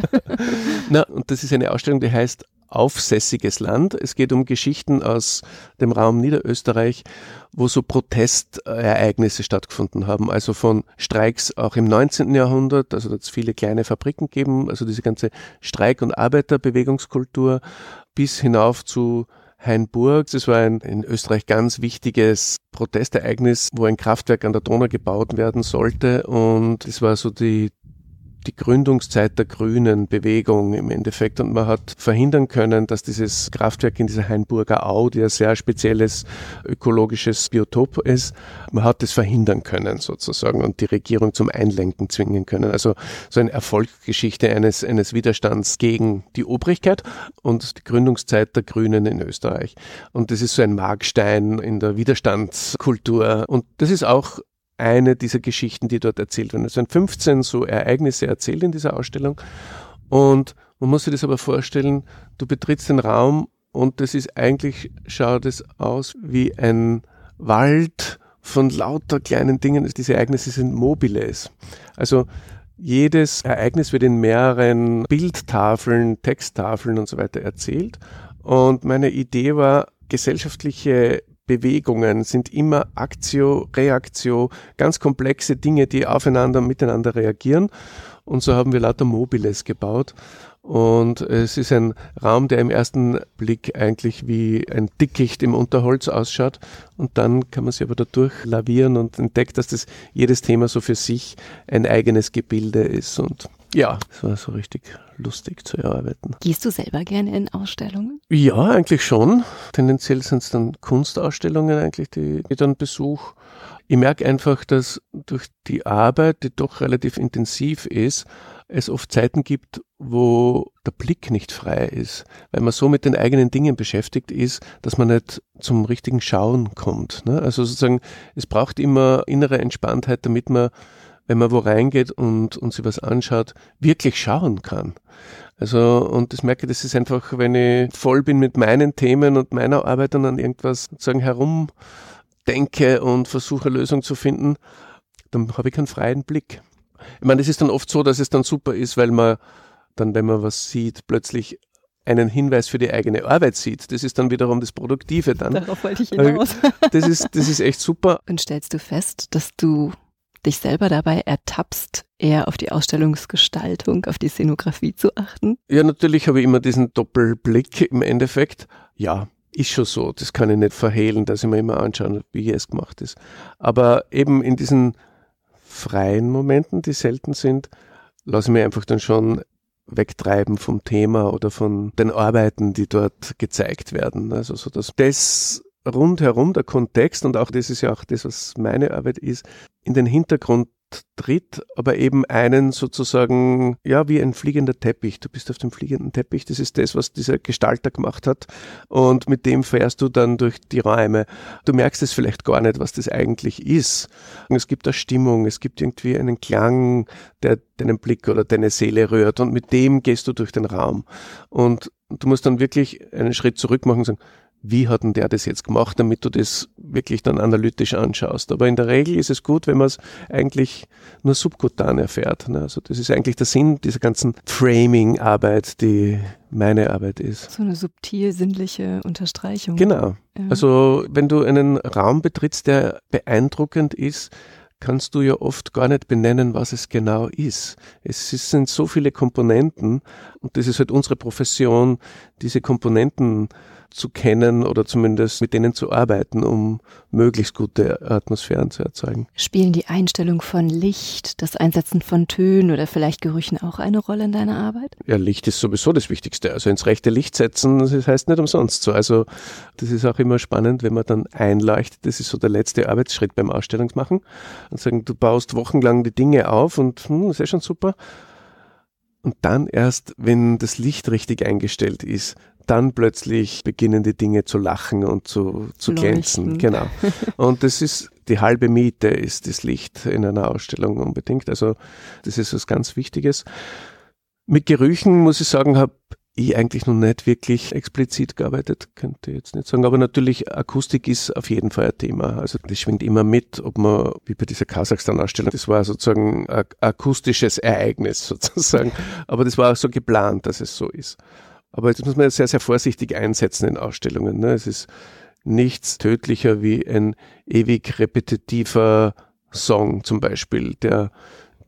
Na, und das ist eine Ausstellung, die heißt aufsässiges Land. Es geht um Geschichten aus dem Raum Niederösterreich, wo so Protestereignisse stattgefunden haben. Also von Streiks auch im 19. Jahrhundert, also da hat es viele kleine Fabriken gegeben, also diese ganze Streik- und Arbeiterbewegungskultur bis hinauf zu Hainburg. Das war ein in Österreich ganz wichtiges Protestereignis, wo ein Kraftwerk an der Donau gebaut werden sollte. Und es war so die die Gründungszeit der grünen Bewegung im Endeffekt und man hat verhindern können, dass dieses Kraftwerk in dieser Hainburger Au, die ein sehr spezielles ökologisches Biotop ist, man hat es verhindern können sozusagen und die Regierung zum Einlenken zwingen können. Also so eine Erfolgsgeschichte eines, eines Widerstands gegen die Obrigkeit und die Gründungszeit der Grünen in Österreich. Und das ist so ein Markstein in der Widerstandskultur und das ist auch eine dieser Geschichten, die dort erzählt werden. Es werden 15 so Ereignisse erzählt in dieser Ausstellung. Und man muss sich das aber vorstellen, du betrittst den Raum und das ist eigentlich, schaut es aus wie ein Wald von lauter kleinen Dingen. Diese Ereignisse sind mobiles. Also jedes Ereignis wird in mehreren Bildtafeln, Texttafeln und so weiter erzählt. Und meine Idee war, gesellschaftliche Bewegungen sind immer Aktio, Reaktio, ganz komplexe Dinge, die aufeinander, miteinander reagieren. Und so haben wir lauter Mobiles gebaut. Und es ist ein Raum, der im ersten Blick eigentlich wie ein Dickicht im Unterholz ausschaut. Und dann kann man sich aber dadurch lavieren und entdeckt, dass das jedes Thema so für sich ein eigenes Gebilde ist. Und ja, es war so richtig lustig zu erarbeiten. Gehst du selber gerne in Ausstellungen? Ja, eigentlich schon. Tendenziell sind es dann Kunstausstellungen eigentlich, die ich dann besuche. Ich merke einfach, dass durch die Arbeit, die doch relativ intensiv ist, es oft Zeiten gibt, wo der Blick nicht frei ist, weil man so mit den eigenen Dingen beschäftigt ist, dass man nicht zum richtigen Schauen kommt. Ne? Also sozusagen, es braucht immer innere Entspanntheit, damit man wenn man wo reingeht und, und sich was anschaut, wirklich schauen kann. Also, und das merke ich, das ist einfach, wenn ich voll bin mit meinen Themen und meiner Arbeit und an irgendwas sozusagen herumdenke und versuche Lösung zu finden, dann habe ich keinen freien Blick. Ich meine, es ist dann oft so, dass es dann super ist, weil man dann, wenn man was sieht, plötzlich einen Hinweis für die eigene Arbeit sieht. Das ist dann wiederum das Produktive dann. Darauf wollte ich hinaus. Das ist, das ist echt super. Und stellst du fest, dass du dich selber dabei ertappst, eher auf die Ausstellungsgestaltung, auf die Szenografie zu achten? Ja, natürlich habe ich immer diesen Doppelblick im Endeffekt. Ja, ist schon so. Das kann ich nicht verhehlen, dass ich mir immer anschaue, wie es gemacht ist. Aber eben in diesen freien Momenten, die selten sind, lasse ich mich einfach dann schon wegtreiben vom Thema oder von den Arbeiten, die dort gezeigt werden. Also so dass das rundherum der Kontext und auch das ist ja auch das, was meine Arbeit ist, in den Hintergrund tritt, aber eben einen sozusagen, ja, wie ein fliegender Teppich. Du bist auf dem fliegenden Teppich. Das ist das, was dieser Gestalter gemacht hat. Und mit dem fährst du dann durch die Räume. Du merkst es vielleicht gar nicht, was das eigentlich ist. Und es gibt eine Stimmung, es gibt irgendwie einen Klang, der deinen Blick oder deine Seele rührt. Und mit dem gehst du durch den Raum. Und du musst dann wirklich einen Schritt zurück machen und sagen, wie hat denn der das jetzt gemacht, damit du das wirklich dann analytisch anschaust. Aber in der Regel ist es gut, wenn man es eigentlich nur subkutan erfährt. Ne? Also das ist eigentlich der Sinn dieser ganzen Framing-Arbeit, die meine Arbeit ist. So eine subtil sinnliche Unterstreichung. Genau. Ja. Also wenn du einen Raum betrittst, der beeindruckend ist, kannst du ja oft gar nicht benennen, was es genau ist. Es sind so viele Komponenten und das ist halt unsere Profession, diese Komponenten zu kennen oder zumindest mit denen zu arbeiten, um möglichst gute Atmosphären zu erzeugen. Spielen die Einstellung von Licht, das Einsetzen von Tönen oder vielleicht Gerüchen auch eine Rolle in deiner Arbeit? Ja, Licht ist sowieso das Wichtigste. Also ins rechte Licht setzen, das heißt nicht umsonst so. Also das ist auch immer spannend, wenn man dann einleuchtet. Das ist so der letzte Arbeitsschritt beim Ausstellungsmachen. Und sagen, du baust wochenlang die Dinge auf und hm, ist ja schon super. Und dann erst, wenn das Licht richtig eingestellt ist, dann plötzlich beginnen die Dinge zu lachen und zu, zu glänzen. Genau. Und das ist die halbe Miete ist das Licht in einer Ausstellung unbedingt. Also das ist was ganz Wichtiges. Mit Gerüchen muss ich sagen, habe ich eigentlich noch nicht wirklich explizit gearbeitet, könnte ich jetzt nicht sagen. Aber natürlich, Akustik ist auf jeden Fall ein Thema. Also das schwingt immer mit, ob man, wie bei dieser Kasachstan-Ausstellung, das war sozusagen ein akustisches Ereignis sozusagen. Aber das war auch so geplant, dass es so ist. Aber jetzt muss man sehr, sehr vorsichtig einsetzen in Ausstellungen. Ne? Es ist nichts tödlicher wie ein ewig repetitiver Song zum Beispiel, der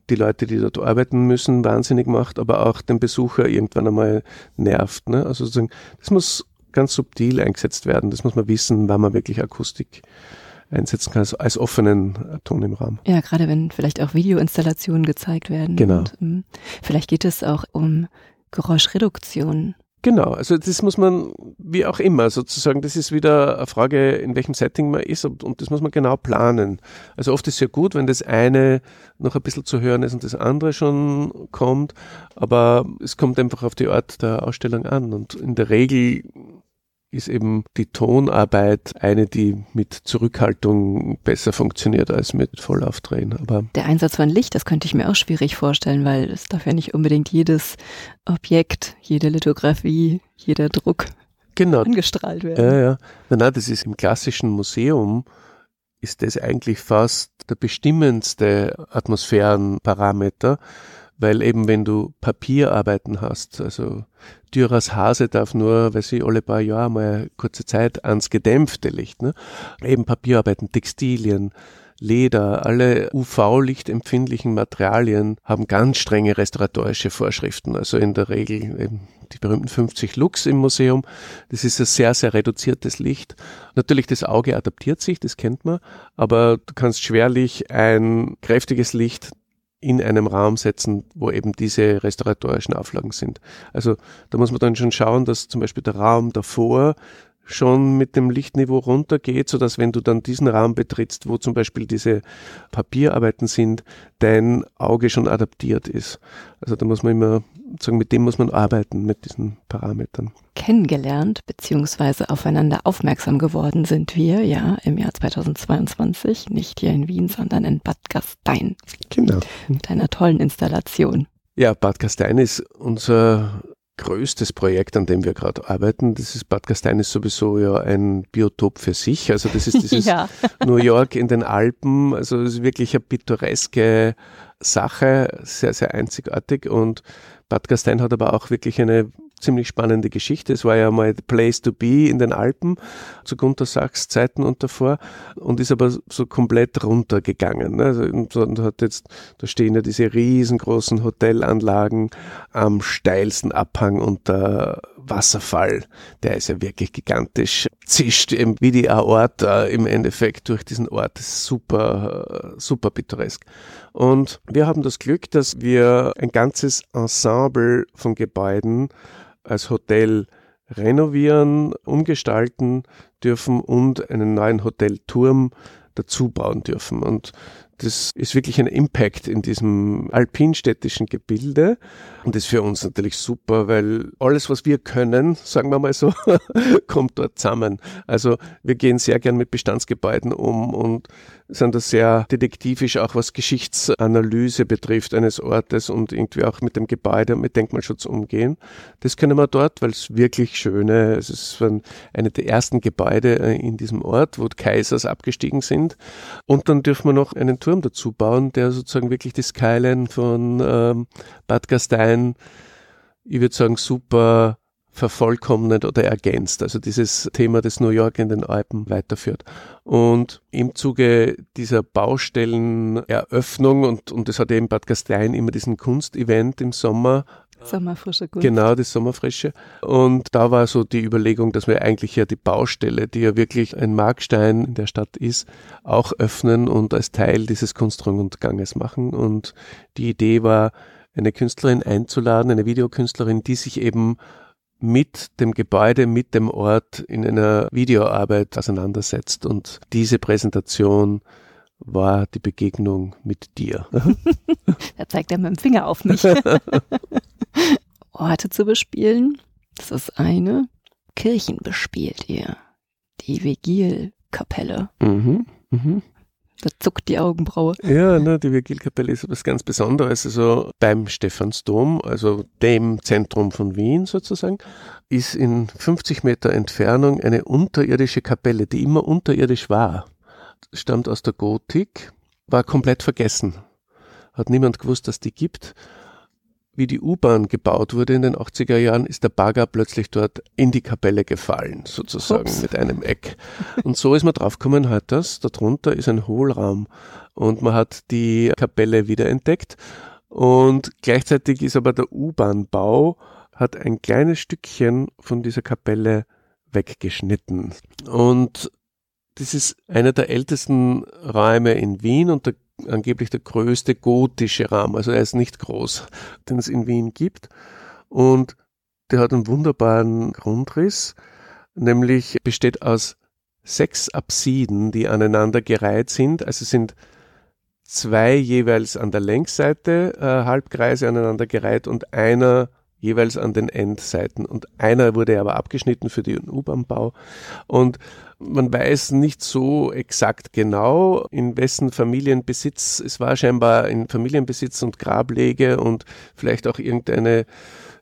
die Leute, die dort arbeiten müssen, wahnsinnig macht, aber auch den Besucher irgendwann einmal nervt. Ne? Also sozusagen, das muss ganz subtil eingesetzt werden. Das muss man wissen, wann man wirklich Akustik einsetzen kannst, als offenen Ton im Raum. Ja, gerade wenn vielleicht auch Videoinstallationen gezeigt werden. Genau. Und, ähm, vielleicht geht es auch um Geräuschreduktion. Genau, also das muss man, wie auch immer, sozusagen, das ist wieder eine Frage, in welchem Setting man ist und, das muss man genau planen. Also oft ist es ja gut, wenn das eine noch ein bisschen zu hören ist und das andere schon kommt, aber es kommt einfach auf die Art der Ausstellung an und in der Regel ist eben die Tonarbeit eine, die mit Zurückhaltung besser funktioniert als mit Vollaufdrehen. Aber Der Einsatz von Licht, das könnte ich mir auch schwierig vorstellen, weil es darf ja nicht unbedingt jedes Objekt, jede Lithografie, jeder Druck genau, angestrahlt werden. ja, ja. Nein, nein, das ist im klassischen Museum ist das eigentlich fast der bestimmendste Atmosphärenparameter, weil eben wenn du Papierarbeiten hast, also Dürers Hase darf nur, weiß ich, alle paar Jahre mal kurze Zeit ans gedämpfte Licht, ne? eben Papierarbeiten, Textilien, Leder, alle UV-lichtempfindlichen Materialien haben ganz strenge restauratorische Vorschriften. Also in der Regel eben die berühmten 50 Lux im Museum. Das ist ein sehr, sehr reduziertes Licht. Natürlich, das Auge adaptiert sich, das kennt man, aber du kannst schwerlich ein kräftiges Licht in einem Raum setzen, wo eben diese restauratorischen Auflagen sind. Also da muss man dann schon schauen, dass zum Beispiel der Raum davor schon mit dem Lichtniveau runtergeht, so dass wenn du dann diesen Raum betrittst, wo zum Beispiel diese Papierarbeiten sind, dein Auge schon adaptiert ist. Also da muss man immer sagen, mit dem muss man arbeiten, mit diesen Parametern. Kennengelernt beziehungsweise aufeinander aufmerksam geworden sind wir ja im Jahr 2022, nicht hier in Wien, sondern in Bad Gastein Genau. mit einer tollen Installation. Ja, Bad Gastein ist unser größtes Projekt, an dem wir gerade arbeiten. Das ist Bad Gastein ist sowieso ja ein Biotop für sich. Also das ist dieses ja, New York in den Alpen. Also es ist wirklich eine pittoreske Sache, sehr, sehr einzigartig. Und Bad Gastein hat aber auch wirklich eine ziemlich spannende Geschichte. Es war ja mal the place to be in den Alpen zu Gunter Sachs Zeiten und davor und ist aber so komplett runtergegangen. ne? Also und hat jetzt, da stehen ja diese riesengroßen Hotelanlagen am steilsten Abhang und der Wasserfall, der ist ja wirklich gigantisch, zischt eben wie die Aorta im Endeffekt durch diesen Ort. Das ist super, super pittoresk. Und wir haben das Glück, dass wir ein ganzes Ensemble von Gebäuden als Hotel renovieren, umgestalten dürfen und einen neuen Hotelturm dazu bauen dürfen. Und das ist wirklich ein Impact in diesem alpinstädtischen Gebilde. Und das ist für uns natürlich super, weil alles, was wir können, sagen wir mal so, kommt dort zusammen. Also wir gehen sehr gern mit Bestandsgebäuden um und sind da sehr detektivisch, auch was Geschichtsanalyse betrifft eines Ortes und irgendwie auch mit dem Gebäude und mit Denkmalschutz umgehen. Das können wir dort, weil es wirklich schöne, es ist ein- eine der ersten Gebäude äh, in diesem Ort, wo die Kaisers abgestiegen sind. Und dann dürfen wir noch einen Turm dazu bauen, der sozusagen wirklich die Skyline von ähm, Bad Gastein, ich würde sagen, super vervollkommnet oder ergänzt. Also dieses Thema des New York in den Alpen weiterführt. Und im Zuge dieser Baustelleneröffnung und, und es hat eben Bad Gastein immer diesen Kunstevent im Sommer, Sommerfrische Kunst. Genau, das Sommerfrische. Und da war so die Überlegung, dass wir eigentlich ja die Baustelle, die ja wirklich ein Markstein in der Stadt ist, auch öffnen und als Teil dieses Kunstrundganges machen. Und die Idee war, eine Künstlerin einzuladen, eine Videokünstlerin, die sich eben mit dem Gebäude, mit dem Ort in einer Videoarbeit auseinandersetzt. Und diese Präsentation war die Begegnung mit dir. Da zeigt er mit dem Finger auf mich. Orte zu bespielen, das ist eine. Kirchen bespielt ihr. Die Vigilkapelle. mhm, mhm. Da zuckt die Augenbraue. Ja, ne, die Virgilkapelle ist was ganz Besonderes. Also beim Stephansdom, also dem Zentrum von Wien sozusagen, ist in 50 Meter Entfernung eine unterirdische Kapelle, die immer unterirdisch war. Stammt aus der Gotik, war komplett vergessen. Hat niemand gewusst, dass die gibt. Wie die U-Bahn gebaut wurde in den 80er Jahren, ist der Bagger plötzlich dort in die Kapelle gefallen, sozusagen Ups. mit einem Eck. Und so ist man draufgekommen, halt das, darunter ist ein Hohlraum. Und man hat die Kapelle wiederentdeckt. Und gleichzeitig ist aber der U-Bahn-Bau, hat ein kleines Stückchen von dieser Kapelle weggeschnitten. Und Das ist einer der ältesten Räume in Wien und der, angeblich der größte gotische Raum. Also er ist nicht groß, den es in Wien gibt. Und der hat einen wunderbaren Grundriss, nämlich besteht aus sechs Apsiden, die aneinander gereiht sind. Also sind zwei jeweils an der Längsseite äh, Halbkreise aneinander gereiht und einer jeweils an den Endseiten. Und einer wurde aber abgeschnitten für den U-Bahn-Bau. Und man weiß nicht so exakt genau, in wessen Familienbesitz. Es war scheinbar in Familienbesitz und Grablege und vielleicht auch irgendeine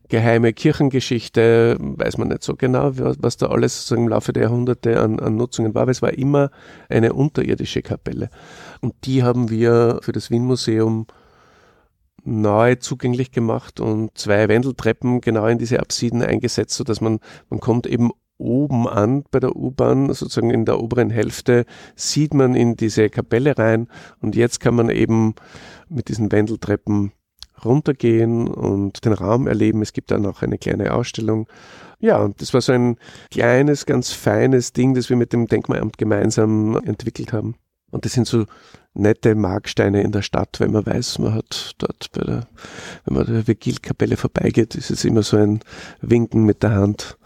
geheime Kirchengeschichte, weiß man nicht so genau, was da alles so im Laufe der Jahrhunderte an, an Nutzungen war, aber es war immer eine unterirdische Kapelle. Und die haben wir für das Wien-Museum neu zugänglich gemacht und zwei Wendeltreppen genau in diese Apsiden eingesetzt, so dass man, man kommt eben oben an bei der U-Bahn, sozusagen in der oberen Hälfte, sieht man in diese Kapelle rein und jetzt kann man eben mit diesen Wendeltreppen runtergehen und den Raum erleben. Es gibt dann auch eine kleine Ausstellung. Ja, und das war so ein kleines, ganz feines Ding, das wir mit dem Denkmalamt gemeinsam entwickelt haben. Und das sind so nette Marksteine in der Stadt, wenn man weiß, man hat dort bei der, wenn man der Vigilkapelle vorbeigeht, ist es immer so ein Winken mit der Hand.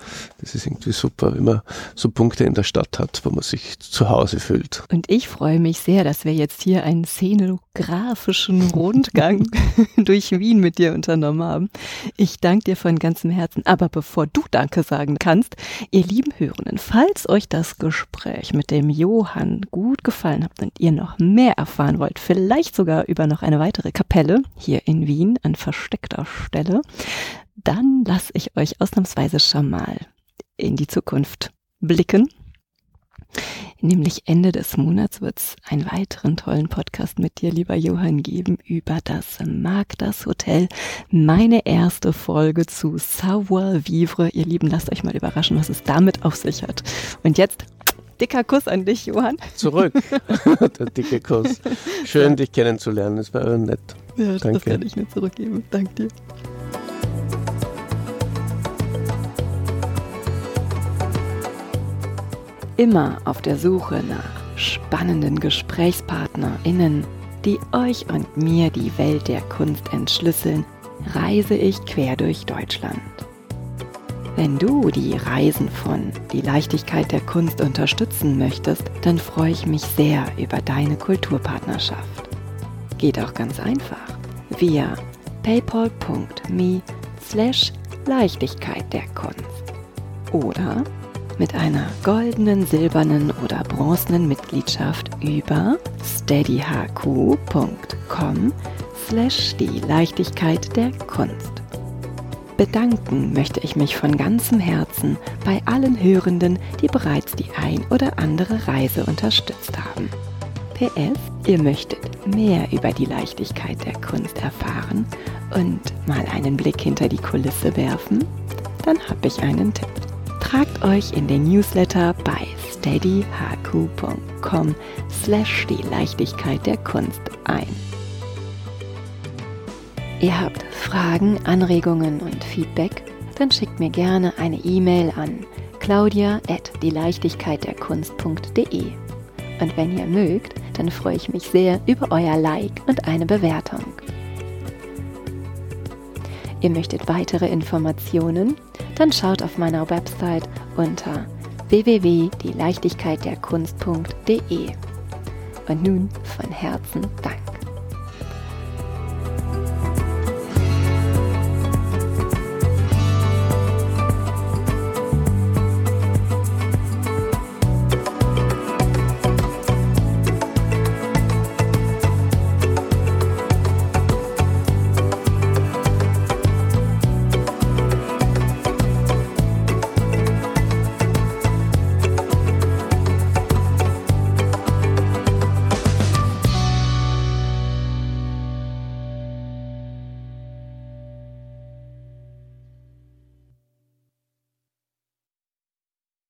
Das ist irgendwie super, wenn man so Punkte in der Stadt hat, wo man sich zu Hause fühlt. Und ich freue mich sehr, dass wir jetzt hier einen szenografischen Rundgang durch Wien mit dir unternommen haben. Ich danke dir von ganzem Herzen. Aber bevor du Danke sagen kannst, ihr lieben Hörenden, falls euch das Gespräch mit dem Johann gut gefallen hat und ihr noch mehr erfahren wollt, vielleicht sogar über noch eine weitere Kapelle hier in Wien an versteckter Stelle, dann lasse ich euch ausnahmsweise schon mal in die Zukunft blicken. Nämlich Ende des Monats wird es einen weiteren tollen Podcast mit dir, lieber Johann, geben über das Magdas Hotel. Meine erste Folge zu Savoir Vivre. Ihr Lieben, lasst euch mal überraschen, was es damit auf sich hat. Und jetzt Dicker Kuss an dich, Johann. Zurück. Der dicke Kuss. Schön, dich kennenzulernen. Es war nett. Ja, Danke. das werde ich mir zurückgeben. Danke dir. Immer auf der Suche nach spannenden GesprächspartnerInnen, die euch und mir die Welt der Kunst entschlüsseln, reise ich quer durch Deutschland. Wenn du die Reisen von Die Leichtigkeit der Kunst unterstützen möchtest, dann freue ich mich sehr über deine Kulturpartnerschaft. Geht auch ganz einfach via paypal.me slash Leichtigkeit der Kunst oder mit einer goldenen, silbernen oder bronzenen Mitgliedschaft über steadyhq.com slash die Leichtigkeit der Kunst. Bedanken möchte ich mich von ganzem Herzen bei allen Hörenden, die bereits die ein oder andere Reise unterstützt haben. PS, ihr möchtet mehr über die Leichtigkeit der Kunst erfahren und mal einen Blick hinter die Kulisse werfen? Dann habe ich einen Tipp. Tragt euch in den Newsletter bei steadyhq.com slash die Leichtigkeit der Kunst ein. Ihr habt Fragen, Anregungen und Feedback? Dann schickt mir gerne eine E-Mail an claudia at dieleichtigkeitderkunst.de. Und wenn ihr mögt, dann freue ich mich sehr über euer Like und eine Bewertung. Ihr möchtet weitere Informationen? Dann schaut auf meiner Website unter www.dieleichtigkeitderkunst.de. Und nun von Herzen Dank.